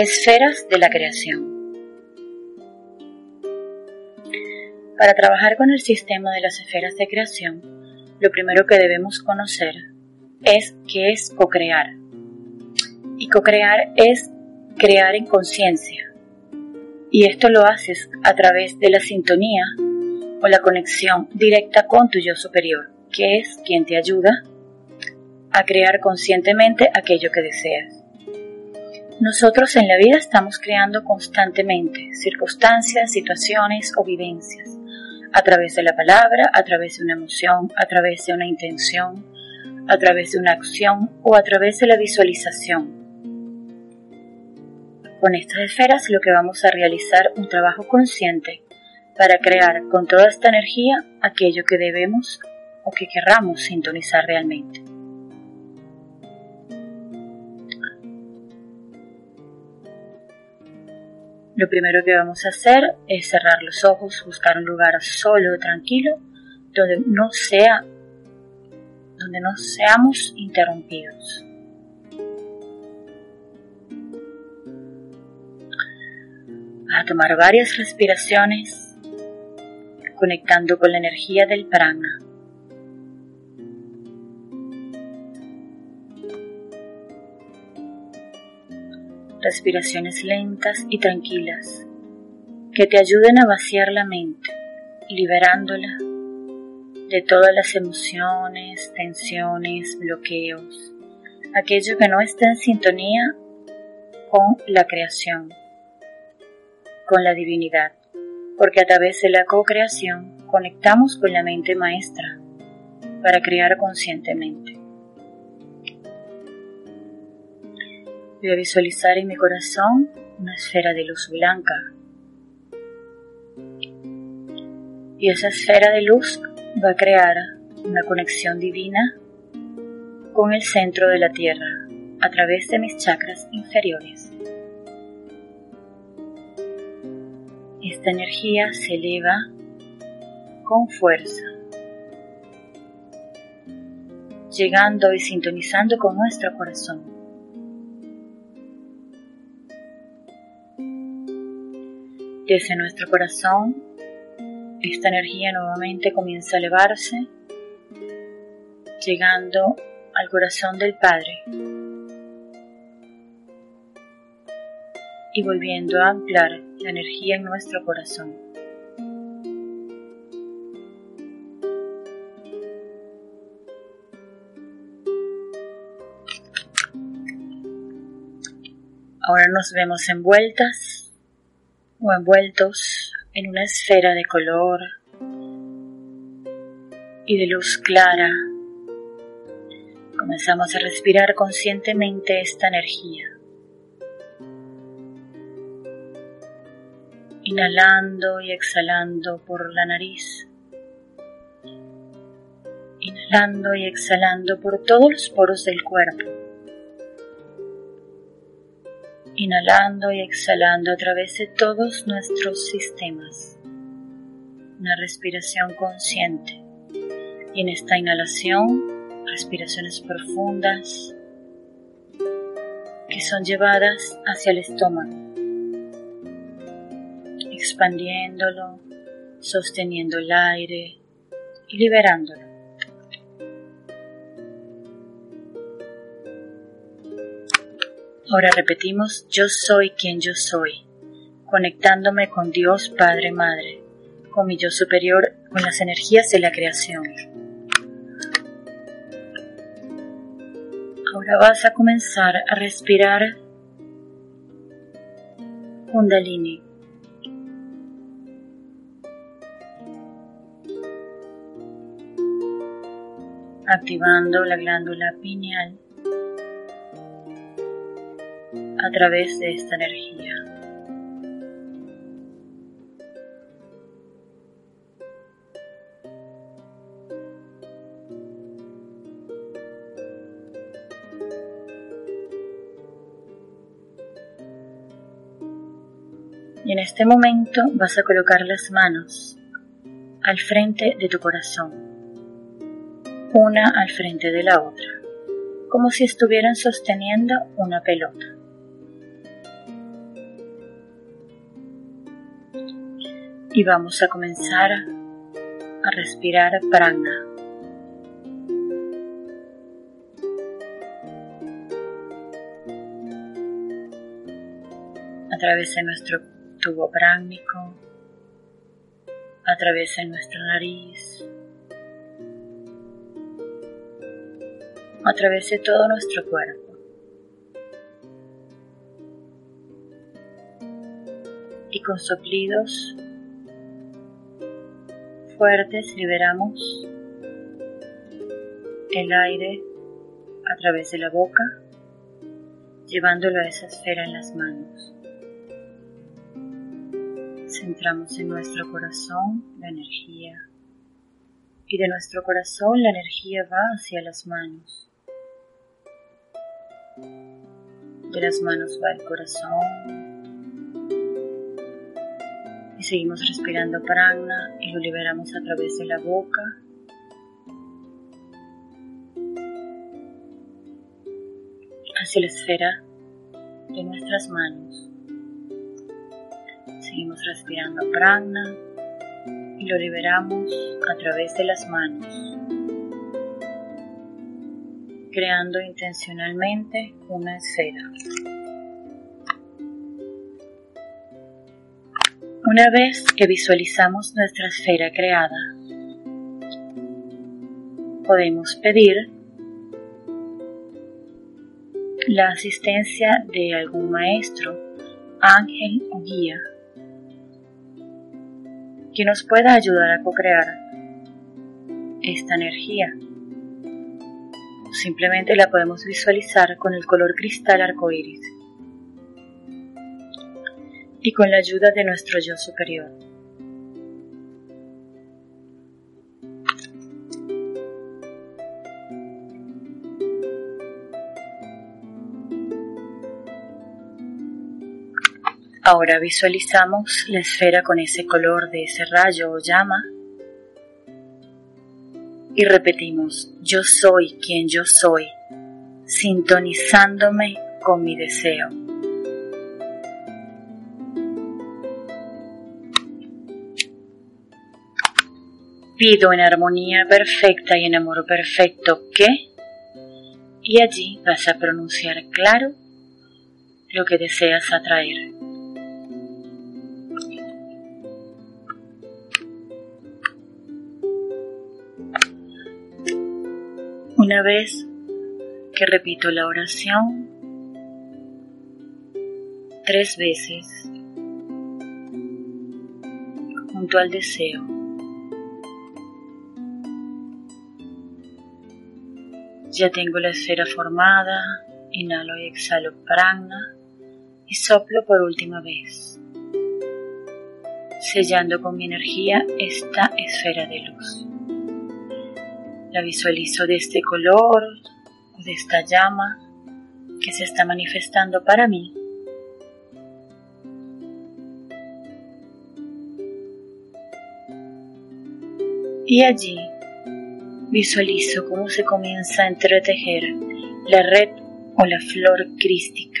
Esferas de la creación. Para trabajar con el sistema de las esferas de creación, lo primero que debemos conocer es qué es co-crear. Y co-crear es crear en conciencia. Y esto lo haces a través de la sintonía o la conexión directa con tu yo superior, que es quien te ayuda a crear conscientemente aquello que deseas. Nosotros en la vida estamos creando constantemente circunstancias, situaciones o vivencias, a través de la palabra, a través de una emoción, a través de una intención, a través de una acción o a través de la visualización. Con estas esferas lo que vamos a realizar un trabajo consciente para crear con toda esta energía aquello que debemos o que querramos sintonizar realmente. Lo primero que vamos a hacer es cerrar los ojos, buscar un lugar solo, tranquilo, donde no sea, donde no seamos interrumpidos. A tomar varias respiraciones, conectando con la energía del prana. Respiraciones lentas y tranquilas que te ayuden a vaciar la mente, liberándola de todas las emociones, tensiones, bloqueos, aquello que no está en sintonía con la creación, con la divinidad, porque a través de la co-creación conectamos con la mente maestra para crear conscientemente. Voy a visualizar en mi corazón una esfera de luz blanca. Y esa esfera de luz va a crear una conexión divina con el centro de la Tierra a través de mis chakras inferiores. Esta energía se eleva con fuerza, llegando y sintonizando con nuestro corazón. Desde nuestro corazón, esta energía nuevamente comienza a elevarse, llegando al corazón del Padre y volviendo a ampliar la energía en nuestro corazón. Ahora nos vemos envueltas o envueltos en una esfera de color y de luz clara. Comenzamos a respirar conscientemente esta energía. Inhalando y exhalando por la nariz. Inhalando y exhalando por todos los poros del cuerpo inhalando y exhalando a través de todos nuestros sistemas. Una respiración consciente. Y en esta inhalación, respiraciones profundas que son llevadas hacia el estómago, expandiéndolo, sosteniendo el aire y liberándolo. Ahora repetimos, yo soy quien yo soy, conectándome con Dios Padre Madre, con mi yo superior, con las energías de la creación. Ahora vas a comenzar a respirar Kundalini. Activando la glándula pineal a través de esta energía. Y en este momento vas a colocar las manos al frente de tu corazón, una al frente de la otra, como si estuvieran sosteniendo una pelota. Y vamos a comenzar a respirar prana. A través de nuestro tubo pránico, atraviesa nuestra nariz, atraviese todo nuestro cuerpo. Y con soplidos fuertes liberamos el aire a través de la boca, llevándolo a esa esfera en las manos centramos en nuestro corazón la energía y de nuestro corazón la energía va hacia las manos. De las manos va el corazón y seguimos respirando prana y lo liberamos a través de la boca. hacia la esfera de nuestras manos. Seguimos respirando prana y lo liberamos a través de las manos, creando intencionalmente una esfera. Una vez que visualizamos nuestra esfera creada, podemos pedir la asistencia de algún maestro, ángel o guía que nos pueda ayudar a co-crear esta energía. Simplemente la podemos visualizar con el color cristal arcoíris y con la ayuda de nuestro yo superior. Ahora visualizamos la esfera con ese color de ese rayo o llama y repetimos, yo soy quien yo soy, sintonizándome con mi deseo. Pido en armonía perfecta y en amor perfecto que, y allí vas a pronunciar claro lo que deseas atraer. Una vez que repito la oración tres veces junto al deseo, ya tengo la esfera formada, inhalo y exhalo prana y soplo por última vez, sellando con mi energía esta esfera de luz. La visualizo de este color o de esta llama que se está manifestando para mí. Y allí visualizo cómo se comienza a entretejer la red o la flor crística,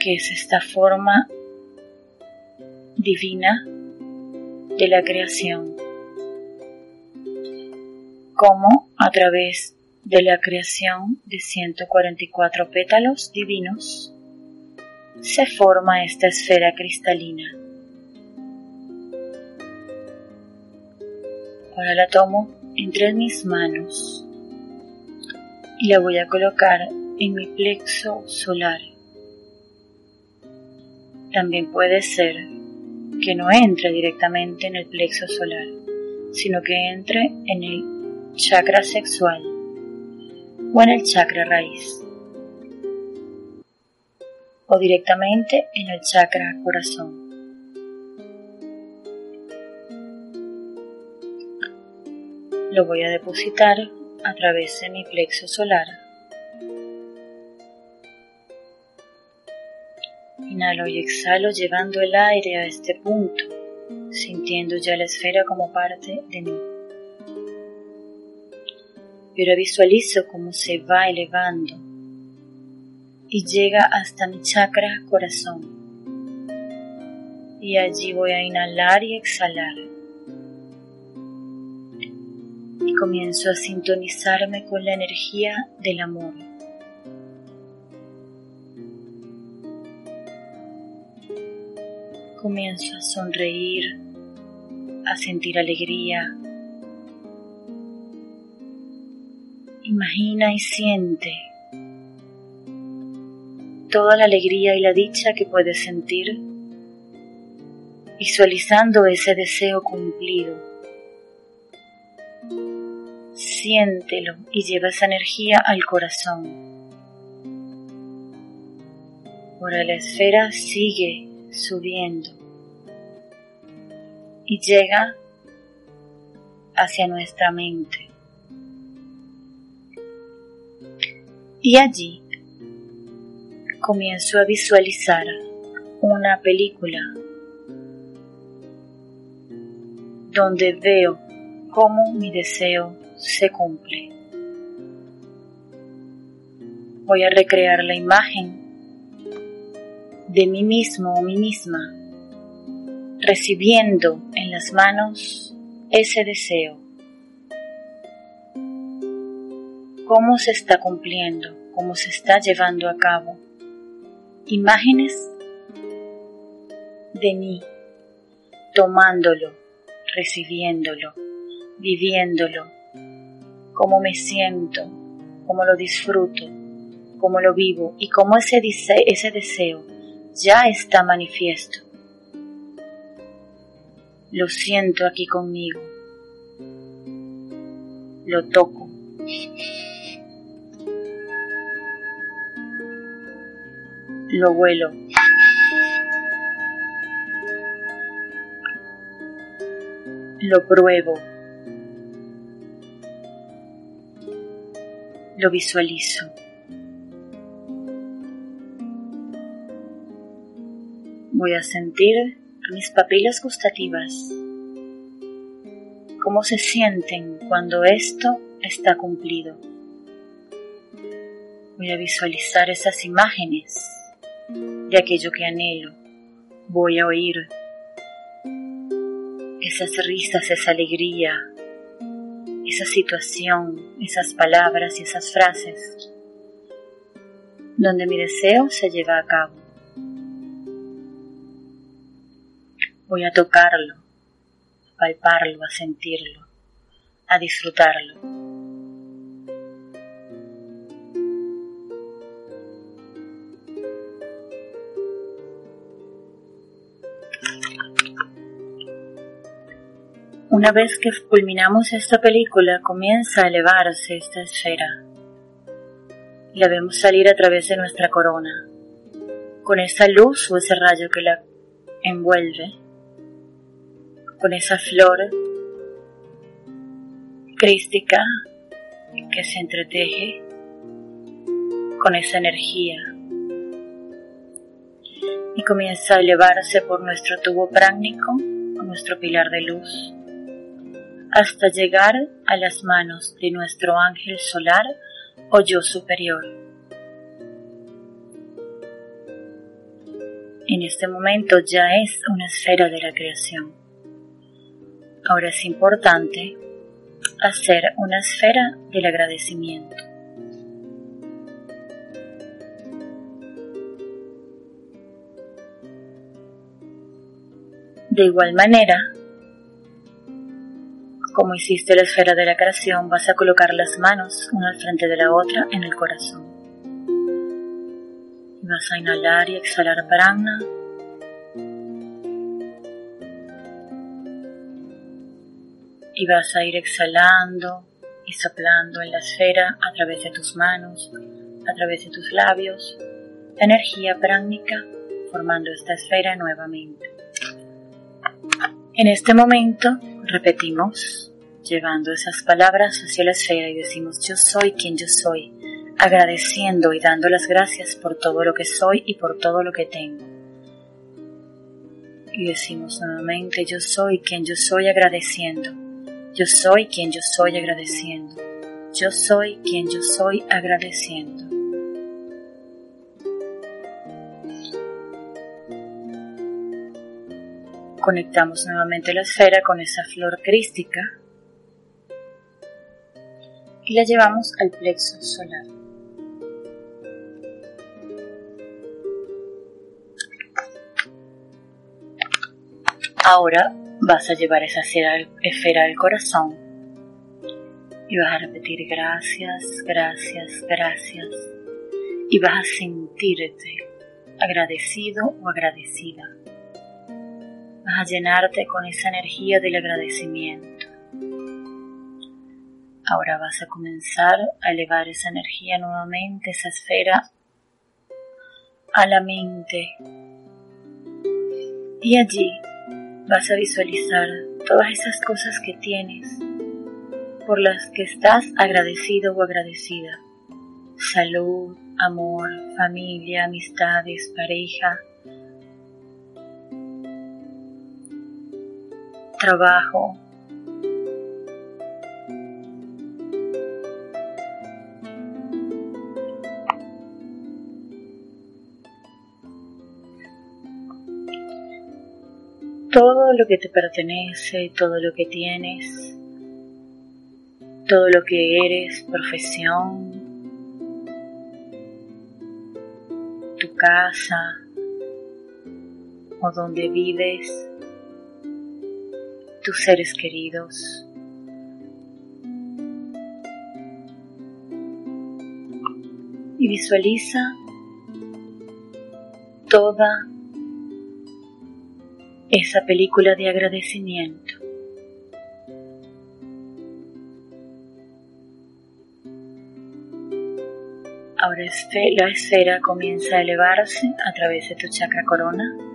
que es esta forma divina de la creación como a través de la creación de 144 pétalos divinos se forma esta esfera cristalina. Ahora la tomo entre mis manos y la voy a colocar en mi plexo solar. También puede ser que no entre directamente en el plexo solar, sino que entre en el chakra sexual o en el chakra raíz o directamente en el chakra corazón. Lo voy a depositar a través de mi plexo solar. Inhalo y exhalo llevando el aire a este punto, sintiendo ya la esfera como parte de mí. Pero visualizo cómo se va elevando y llega hasta mi chakra corazón. Y allí voy a inhalar y exhalar. Comienzo a sintonizarme con la energía del amor. Comienzo a sonreír, a sentir alegría. Imagina y siente toda la alegría y la dicha que puedes sentir, visualizando ese deseo cumplido. Siéntelo y lleva esa energía al corazón. Ahora la esfera sigue subiendo y llega hacia nuestra mente. Y allí comienzo a visualizar una película donde veo cómo mi deseo se cumple. Voy a recrear la imagen de mí mismo o mí misma recibiendo en las manos ese deseo. Cómo se está cumpliendo, cómo se está llevando a cabo imágenes de mí, tomándolo, recibiéndolo, viviéndolo, cómo me siento, cómo lo disfruto, cómo lo vivo y cómo ese, ese deseo ya está manifiesto. Lo siento aquí conmigo. Lo toco. lo vuelo. Lo pruebo. Lo visualizo. Voy a sentir mis papilas gustativas. Cómo se sienten cuando esto está cumplido. Voy a visualizar esas imágenes de aquello que anhelo. Voy a oír esas risas, esa alegría, esa situación, esas palabras y esas frases, donde mi deseo se lleva a cabo. Voy a tocarlo, a palparlo, a sentirlo, a disfrutarlo. Una vez que culminamos esta película, comienza a elevarse esta esfera. La vemos salir a través de nuestra corona, con esa luz o ese rayo que la envuelve, con esa flor crística que se entreteje con esa energía. Y comienza a elevarse por nuestro tubo prácnico o nuestro pilar de luz hasta llegar a las manos de nuestro ángel solar o yo superior. En este momento ya es una esfera de la creación. Ahora es importante hacer una esfera del agradecimiento. De igual manera, Como hiciste la esfera de la creación, vas a colocar las manos una al frente de la otra en el corazón. Y vas a inhalar y exhalar prana. Y vas a ir exhalando y soplando en la esfera a través de tus manos, a través de tus labios, energía pránica formando esta esfera nuevamente. En este momento repetimos, llevando esas palabras hacia la esfera y decimos yo soy quien yo soy, agradeciendo y dando las gracias por todo lo que soy y por todo lo que tengo. Y decimos nuevamente yo soy quien yo soy agradeciendo, yo soy quien yo soy agradeciendo, yo soy quien yo soy agradeciendo. Conectamos nuevamente la esfera con esa flor crística y la llevamos al plexo solar. Ahora vas a llevar esa esfera al corazón y vas a repetir gracias, gracias, gracias y vas a sentirte agradecido o agradecida a llenarte con esa energía del agradecimiento. Ahora vas a comenzar a elevar esa energía nuevamente, esa esfera, a la mente. Y allí vas a visualizar todas esas cosas que tienes, por las que estás agradecido o agradecida. Salud, amor, familia, amistades, pareja, trabajo. Todo lo que te pertenece, todo lo que tienes, todo lo que eres, profesión, tu casa o donde vives, tus seres queridos. Y visualiza toda esa película de agradecimiento. Ahora la esfera comienza a elevarse a través de tu chakra corona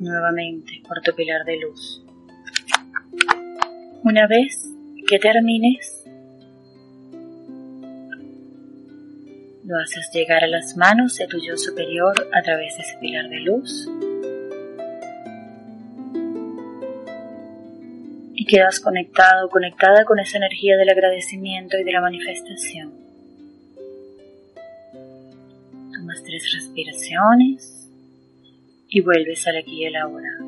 nuevamente por tu pilar de luz. Una vez que termines, lo haces llegar a las manos de tu yo superior a través de ese pilar de luz y quedas conectado, conectada con esa energía del agradecimiento y de la manifestación. Tomas tres respiraciones y vuelves al aquí y el ahora.